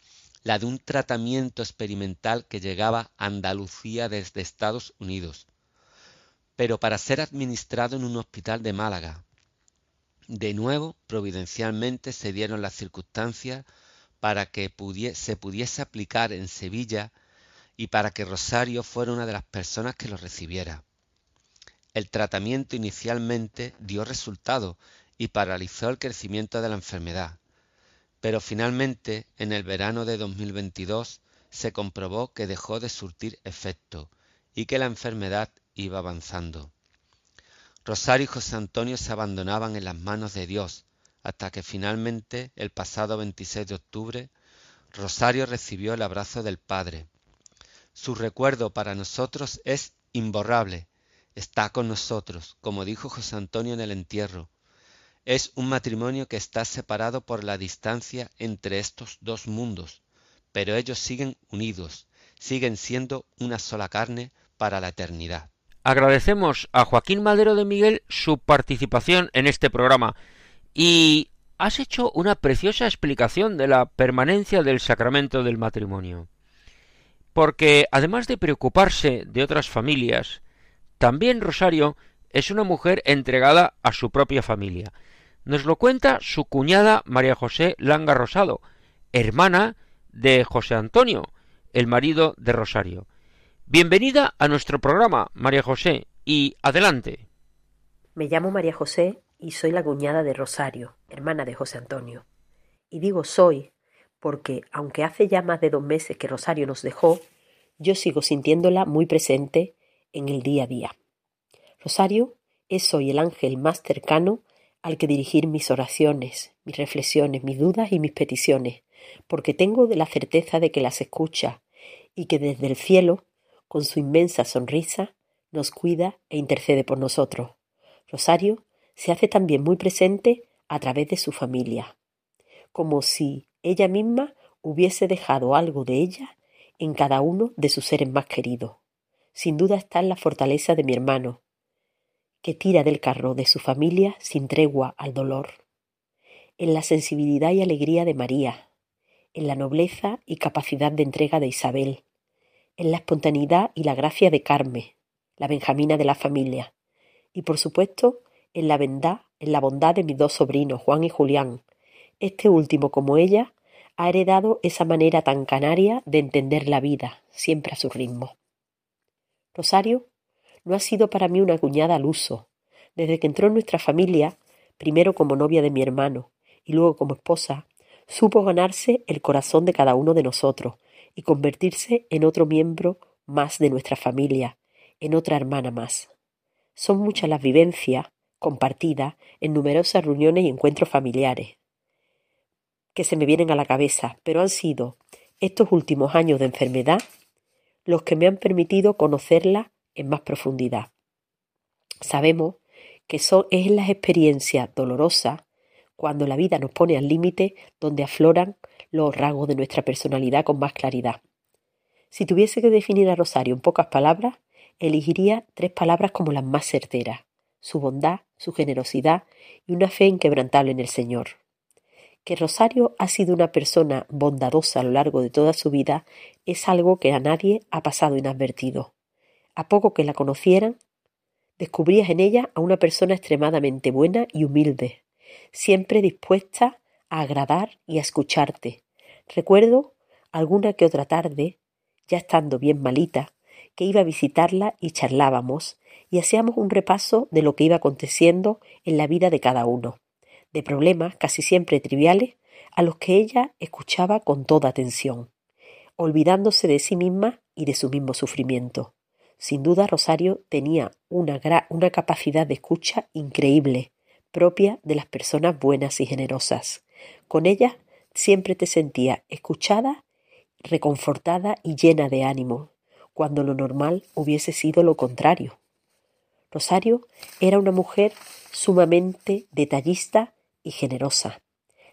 la de un tratamiento experimental que llegaba a Andalucía desde Estados Unidos, pero para ser administrado en un hospital de Málaga. De nuevo, providencialmente se dieron las circunstancias para que se pudiese aplicar en Sevilla y para que Rosario fuera una de las personas que lo recibiera. El tratamiento inicialmente dio resultado y paralizó el crecimiento de la enfermedad, pero finalmente en el verano de 2022 se comprobó que dejó de surtir efecto y que la enfermedad iba avanzando. Rosario y José Antonio se abandonaban en las manos de Dios, hasta que finalmente, el pasado 26 de octubre, Rosario recibió el abrazo del Padre. Su recuerdo para nosotros es imborrable, está con nosotros, como dijo José Antonio en el entierro. Es un matrimonio que está separado por la distancia entre estos dos mundos, pero ellos siguen unidos, siguen siendo una sola carne para la eternidad. Agradecemos a Joaquín Madero de Miguel su participación en este programa y has hecho una preciosa explicación de la permanencia del sacramento del matrimonio. Porque además de preocuparse de otras familias, también Rosario es una mujer entregada a su propia familia. Nos lo cuenta su cuñada María José Langa Rosado, hermana de José Antonio, el marido de Rosario. Bienvenida a nuestro programa, María José, y adelante. Me llamo María José y soy la cuñada de Rosario, hermana de José Antonio. Y digo soy porque, aunque hace ya más de dos meses que Rosario nos dejó, yo sigo sintiéndola muy presente en el día a día. Rosario es hoy el ángel más cercano al que dirigir mis oraciones, mis reflexiones, mis dudas y mis peticiones, porque tengo la certeza de que las escucha y que desde el cielo, con su inmensa sonrisa, nos cuida e intercede por nosotros. Rosario se hace también muy presente a través de su familia, como si ella misma hubiese dejado algo de ella en cada uno de sus seres más queridos. Sin duda está en la fortaleza de mi hermano, que tira del carro de su familia sin tregua al dolor, en la sensibilidad y alegría de María, en la nobleza y capacidad de entrega de Isabel, en la espontaneidad y la gracia de Carmen, la Benjamina de la familia, y por supuesto en la bondad, en la bondad de mis dos sobrinos, Juan y Julián. Este último, como ella, ha heredado esa manera tan canaria de entender la vida, siempre a su ritmo. Rosario no ha sido para mí una cuñada al uso. Desde que entró en nuestra familia, primero como novia de mi hermano y luego como esposa, supo ganarse el corazón de cada uno de nosotros y convertirse en otro miembro más de nuestra familia, en otra hermana más. Son muchas las vivencias compartidas en numerosas reuniones y encuentros familiares que se me vienen a la cabeza, pero han sido estos últimos años de enfermedad los que me han permitido conocerla en más profundidad. Sabemos que son, es en las experiencias dolorosas cuando la vida nos pone al límite donde afloran los rasgos de nuestra personalidad con más claridad. Si tuviese que definir a Rosario en pocas palabras, elegiría tres palabras como las más certeras su bondad, su generosidad y una fe inquebrantable en el Señor. Que Rosario ha sido una persona bondadosa a lo largo de toda su vida es algo que a nadie ha pasado inadvertido. A poco que la conocieran, descubrías en ella a una persona extremadamente buena y humilde, siempre dispuesta a agradar y a escucharte. Recuerdo alguna que otra tarde, ya estando bien malita, que iba a visitarla y charlábamos y hacíamos un repaso de lo que iba aconteciendo en la vida de cada uno, de problemas casi siempre triviales a los que ella escuchaba con toda atención, olvidándose de sí misma y de su mismo sufrimiento. Sin duda Rosario tenía una, una capacidad de escucha increíble, propia de las personas buenas y generosas. Con ella siempre te sentía escuchada, reconfortada y llena de ánimo, cuando lo normal hubiese sido lo contrario. Rosario era una mujer sumamente detallista y generosa.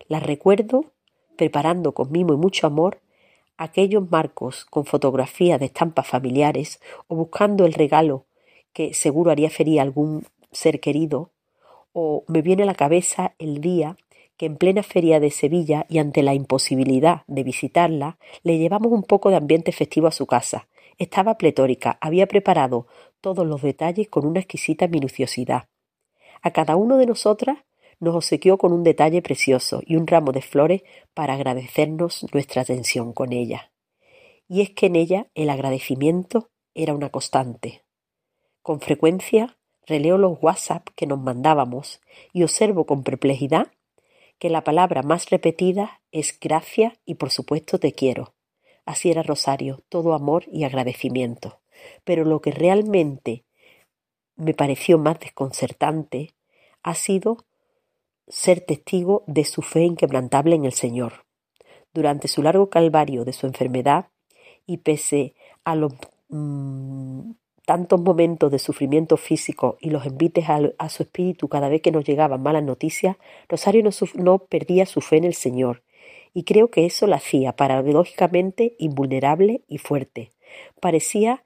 La recuerdo preparando con mimo y mucho amor aquellos marcos con fotografías de estampas familiares o buscando el regalo que seguro haría feliz a algún ser querido o me viene a la cabeza el día que en plena feria de Sevilla y ante la imposibilidad de visitarla, le llevamos un poco de ambiente festivo a su casa. Estaba pletórica, había preparado todos los detalles con una exquisita minuciosidad. A cada uno de nosotras nos obsequió con un detalle precioso y un ramo de flores para agradecernos nuestra atención con ella. Y es que en ella el agradecimiento era una constante. Con frecuencia releo los WhatsApp que nos mandábamos y observo con perplejidad que la palabra más repetida es gracia y por supuesto te quiero. Así era Rosario, todo amor y agradecimiento. Pero lo que realmente me pareció más desconcertante ha sido ser testigo de su fe inquebrantable en el Señor. Durante su largo calvario de su enfermedad y pese a los mm, tantos momentos de sufrimiento físico y los envites a, su espíritu cada vez que nos llegaban malas noticias, Rosario no, perdía su fe en el Señor, y creo que eso la hacía paradójicamente invulnerable y fuerte. Parecía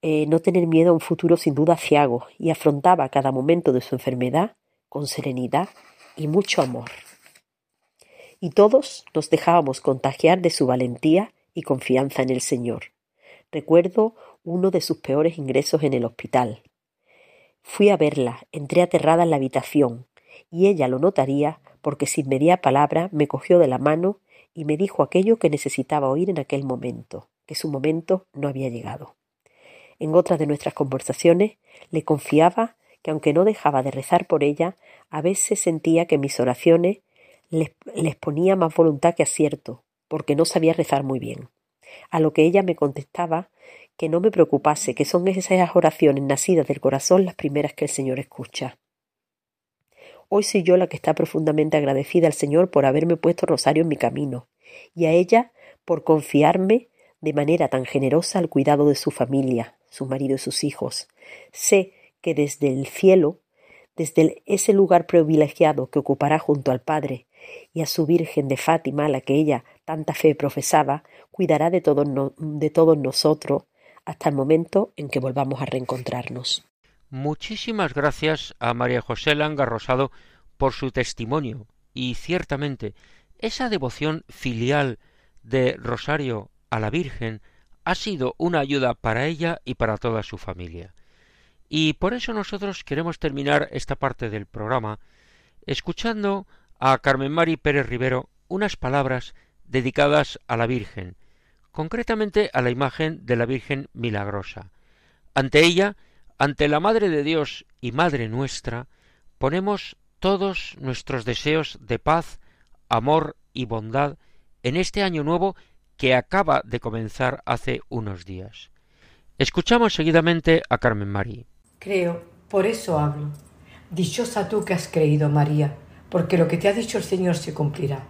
eh, no tener miedo a un futuro sin duda ciago y afrontaba cada momento de su enfermedad con serenidad y mucho amor. Y todos nos dejábamos contagiar de su valentía y confianza en el Señor. Recuerdo uno de sus peores ingresos en el hospital. Fui a verla, entré aterrada en la habitación, y ella lo notaría porque sin media palabra me cogió de la mano y me dijo aquello que necesitaba oír en aquel momento, que su momento no había llegado. En otras de nuestras conversaciones le confiaba que aunque no dejaba de rezar por ella, a veces sentía que mis oraciones les, les ponía más voluntad que acierto, porque no sabía rezar muy bien. A lo que ella me contestaba que no me preocupase, que son esas oraciones nacidas del corazón las primeras que el Señor escucha. Hoy soy yo la que está profundamente agradecida al Señor por haberme puesto rosario en mi camino, y a ella por confiarme de manera tan generosa al cuidado de su familia, su marido y sus hijos. Sé que desde el cielo, desde ese lugar privilegiado que ocupará junto al Padre y a su Virgen de Fátima, la que ella tanta fe profesaba, cuidará de todos, de todos nosotros hasta el momento en que volvamos a reencontrarnos. Muchísimas gracias a María José Langa Rosado por su testimonio y ciertamente esa devoción filial de Rosario a la Virgen ha sido una ayuda para ella y para toda su familia. Y por eso nosotros queremos terminar esta parte del programa escuchando a Carmen Mari Pérez Rivero unas palabras dedicadas a la Virgen, concretamente a la imagen de la Virgen Milagrosa. Ante ella, ante la Madre de Dios y Madre nuestra, ponemos todos nuestros deseos de paz, amor y bondad en este año nuevo que acaba de comenzar hace unos días. Escuchamos seguidamente a Carmen María. Creo, por eso hablo. Dichosa tú que has creído, María, porque lo que te ha dicho el Señor se cumplirá.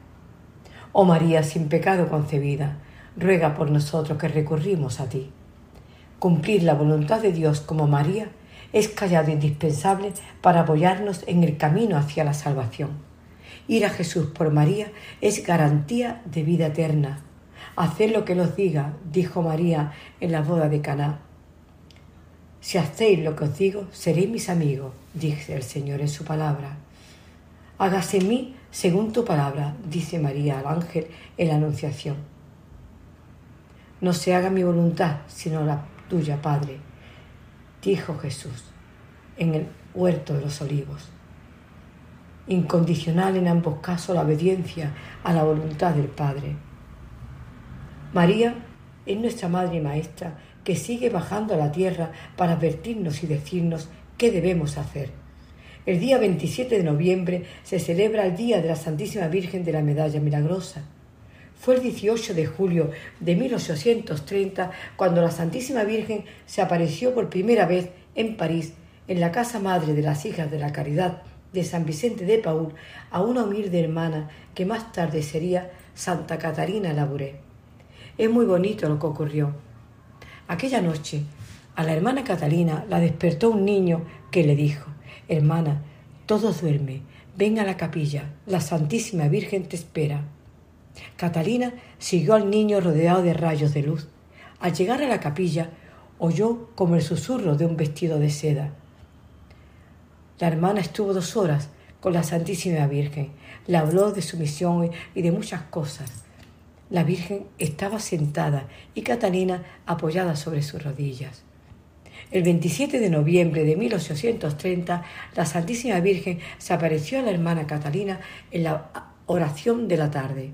Oh María, sin pecado concebida, ruega por nosotros que recurrimos a ti. Cumplir la voluntad de Dios como María es callado indispensable para apoyarnos en el camino hacia la salvación. Ir a Jesús por María es garantía de vida eterna. Haced lo que nos diga, dijo María en la boda de Caná. Si hacéis lo que os digo, seréis mis amigos, dice el Señor en su palabra. Hágase en mí según tu palabra, dice María al ángel en la Anunciación. No se haga mi voluntad, sino la tuya, Padre, dijo Jesús en el huerto de los olivos. Incondicional en ambos casos la obediencia a la voluntad del Padre. María es nuestra Madre y Maestra que sigue bajando a la tierra para advertirnos y decirnos qué debemos hacer. El día 27 de noviembre se celebra el Día de la Santísima Virgen de la Medalla Milagrosa fue el 18 de julio de 1830 cuando la Santísima Virgen se apareció por primera vez en París, en la casa madre de las Hijas de la Caridad de San Vicente de Paul, a una humilde hermana que más tarde sería Santa Catarina Labouré. Es muy bonito lo que ocurrió. Aquella noche, a la hermana Catalina la despertó un niño que le dijo, Hermana, todo duerme, ven a la capilla, la Santísima Virgen te espera. Catalina siguió al niño rodeado de rayos de luz. Al llegar a la capilla, oyó como el susurro de un vestido de seda. La hermana estuvo dos horas con la Santísima Virgen. Le habló de su misión y de muchas cosas. La Virgen estaba sentada y Catalina apoyada sobre sus rodillas. El 27 de noviembre de 1830, la Santísima Virgen se apareció a la hermana Catalina en la oración de la tarde.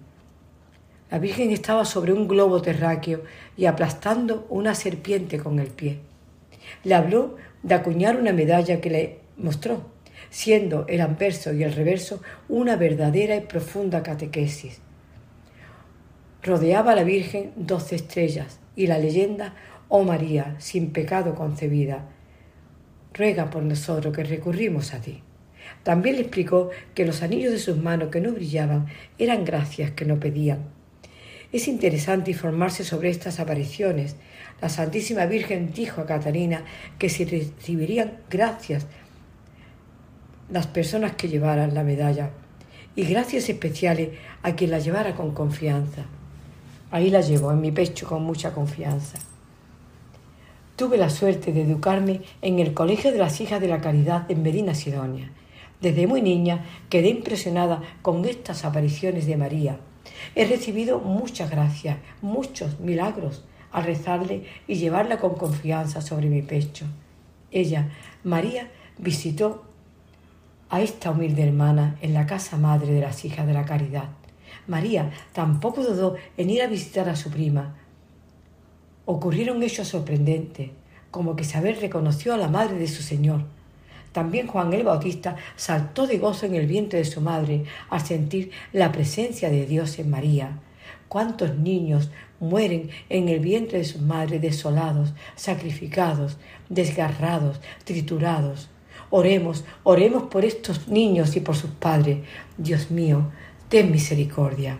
La Virgen estaba sobre un globo terráqueo y aplastando una serpiente con el pie. Le habló de acuñar una medalla que le mostró, siendo el anverso y el reverso una verdadera y profunda catequesis. Rodeaba la Virgen doce estrellas y la leyenda, oh María, sin pecado concebida. ruega por nosotros que recurrimos a ti. También le explicó que los anillos de sus manos que no brillaban eran gracias que no pedían. Es interesante informarse sobre estas apariciones. La Santísima Virgen dijo a Catalina que si recibirían gracias las personas que llevaran la medalla y gracias especiales a quien la llevara con confianza. Ahí la llevo en mi pecho con mucha confianza. Tuve la suerte de educarme en el Colegio de las Hijas de la Caridad en Medina Sidonia. Desde muy niña quedé impresionada con estas apariciones de María. He recibido muchas gracias, muchos milagros al rezarle y llevarla con confianza sobre mi pecho. Ella, María, visitó a esta humilde hermana en la casa madre de las hijas de la caridad. María tampoco dudó en ir a visitar a su prima, ocurrieron hechos sorprendentes, como que Isabel reconoció a la madre de su Señor. También Juan el Bautista saltó de gozo en el vientre de su madre al sentir la presencia de Dios en María. ¿Cuántos niños mueren en el vientre de sus madres desolados, sacrificados, desgarrados, triturados? Oremos, oremos por estos niños y por sus padres. Dios mío, ten misericordia.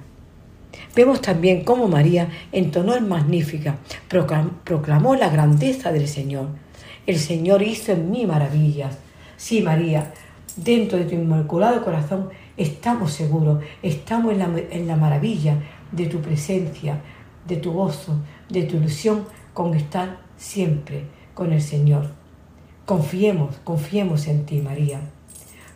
Vemos también cómo María entonó el Magnífica, proclamó la grandeza del Señor. El Señor hizo en mí maravillas. Sí, María, dentro de tu inmaculado corazón estamos seguros, estamos en la, en la maravilla de tu presencia, de tu gozo, de tu ilusión con estar siempre con el Señor. Confiemos, confiemos en ti, María.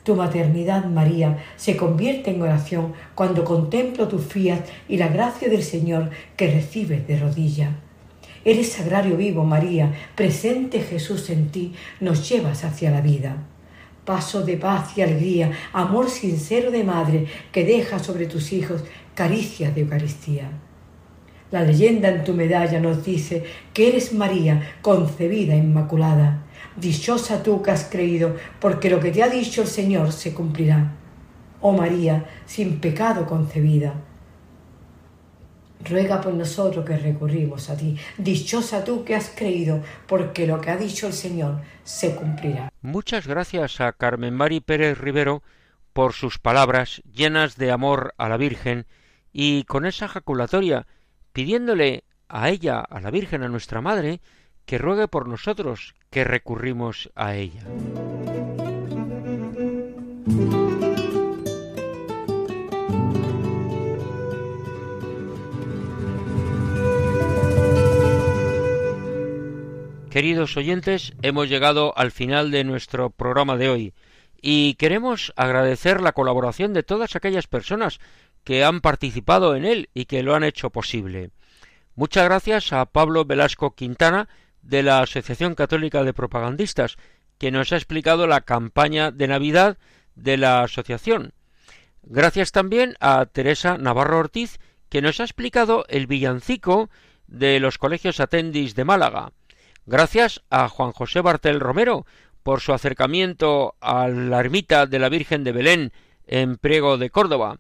Tu maternidad, María, se convierte en oración cuando contemplo tu fiat y la gracia del Señor que recibes de rodilla. Eres sagrario vivo, María, presente Jesús en ti, nos llevas hacia la vida. Paso de paz y alegría, amor sincero de madre que deja sobre tus hijos caricias de Eucaristía. La leyenda en tu medalla nos dice que eres María, concebida inmaculada Dichosa tú que has creído, porque lo que te ha dicho el Señor se cumplirá. Oh María, sin pecado concebida, ruega por nosotros que recurrimos a ti. Dichosa tú que has creído, porque lo que ha dicho el Señor se cumplirá. Muchas gracias a Carmen Mari Pérez Rivero por sus palabras llenas de amor a la Virgen y con esa jaculatoria pidiéndole a ella, a la Virgen, a nuestra Madre, que ruegue por nosotros que recurrimos a ella. Queridos oyentes, hemos llegado al final de nuestro programa de hoy y queremos agradecer la colaboración de todas aquellas personas que han participado en él y que lo han hecho posible. Muchas gracias a Pablo Velasco Quintana, de la Asociación Católica de Propagandistas, que nos ha explicado la campaña de Navidad de la asociación. Gracias también a Teresa Navarro Ortiz, que nos ha explicado el villancico de los colegios Atendis de Málaga. Gracias a Juan José Bartel Romero por su acercamiento a la ermita de la Virgen de Belén en Priego de Córdoba.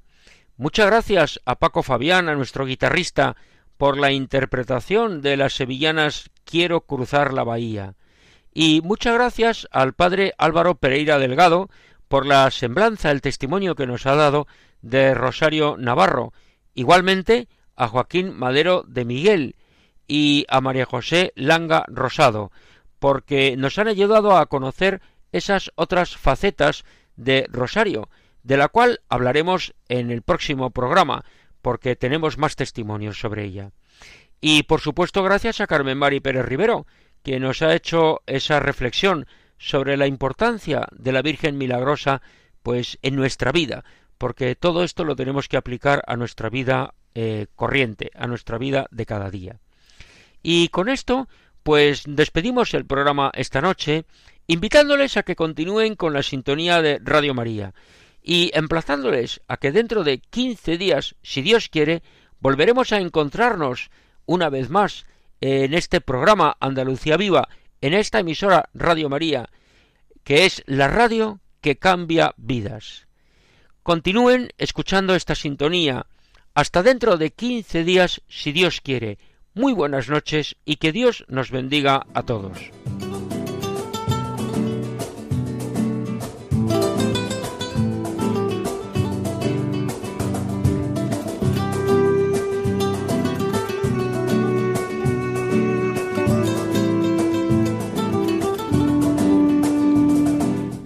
Muchas gracias a Paco Fabián, a nuestro guitarrista, por la interpretación de las sevillanas Quiero cruzar la bahía. Y muchas gracias al padre Álvaro Pereira Delgado por la semblanza, el testimonio que nos ha dado de Rosario Navarro. Igualmente a Joaquín Madero de Miguel y a María José Langa Rosado, porque nos han ayudado a conocer esas otras facetas de Rosario, de la cual hablaremos en el próximo programa, porque tenemos más testimonios sobre ella. Y por supuesto gracias a Carmen Mari Pérez Rivero, que nos ha hecho esa reflexión sobre la importancia de la Virgen Milagrosa pues en nuestra vida, porque todo esto lo tenemos que aplicar a nuestra vida eh, corriente, a nuestra vida de cada día. Y con esto, pues despedimos el programa esta noche, invitándoles a que continúen con la sintonía de Radio María y emplazándoles a que dentro de quince días, si Dios quiere, volveremos a encontrarnos una vez más en este programa Andalucía Viva, en esta emisora Radio María, que es la radio que cambia vidas. Continúen escuchando esta sintonía. Hasta dentro de quince días, si Dios quiere. Muy buenas noches y que Dios nos bendiga a todos.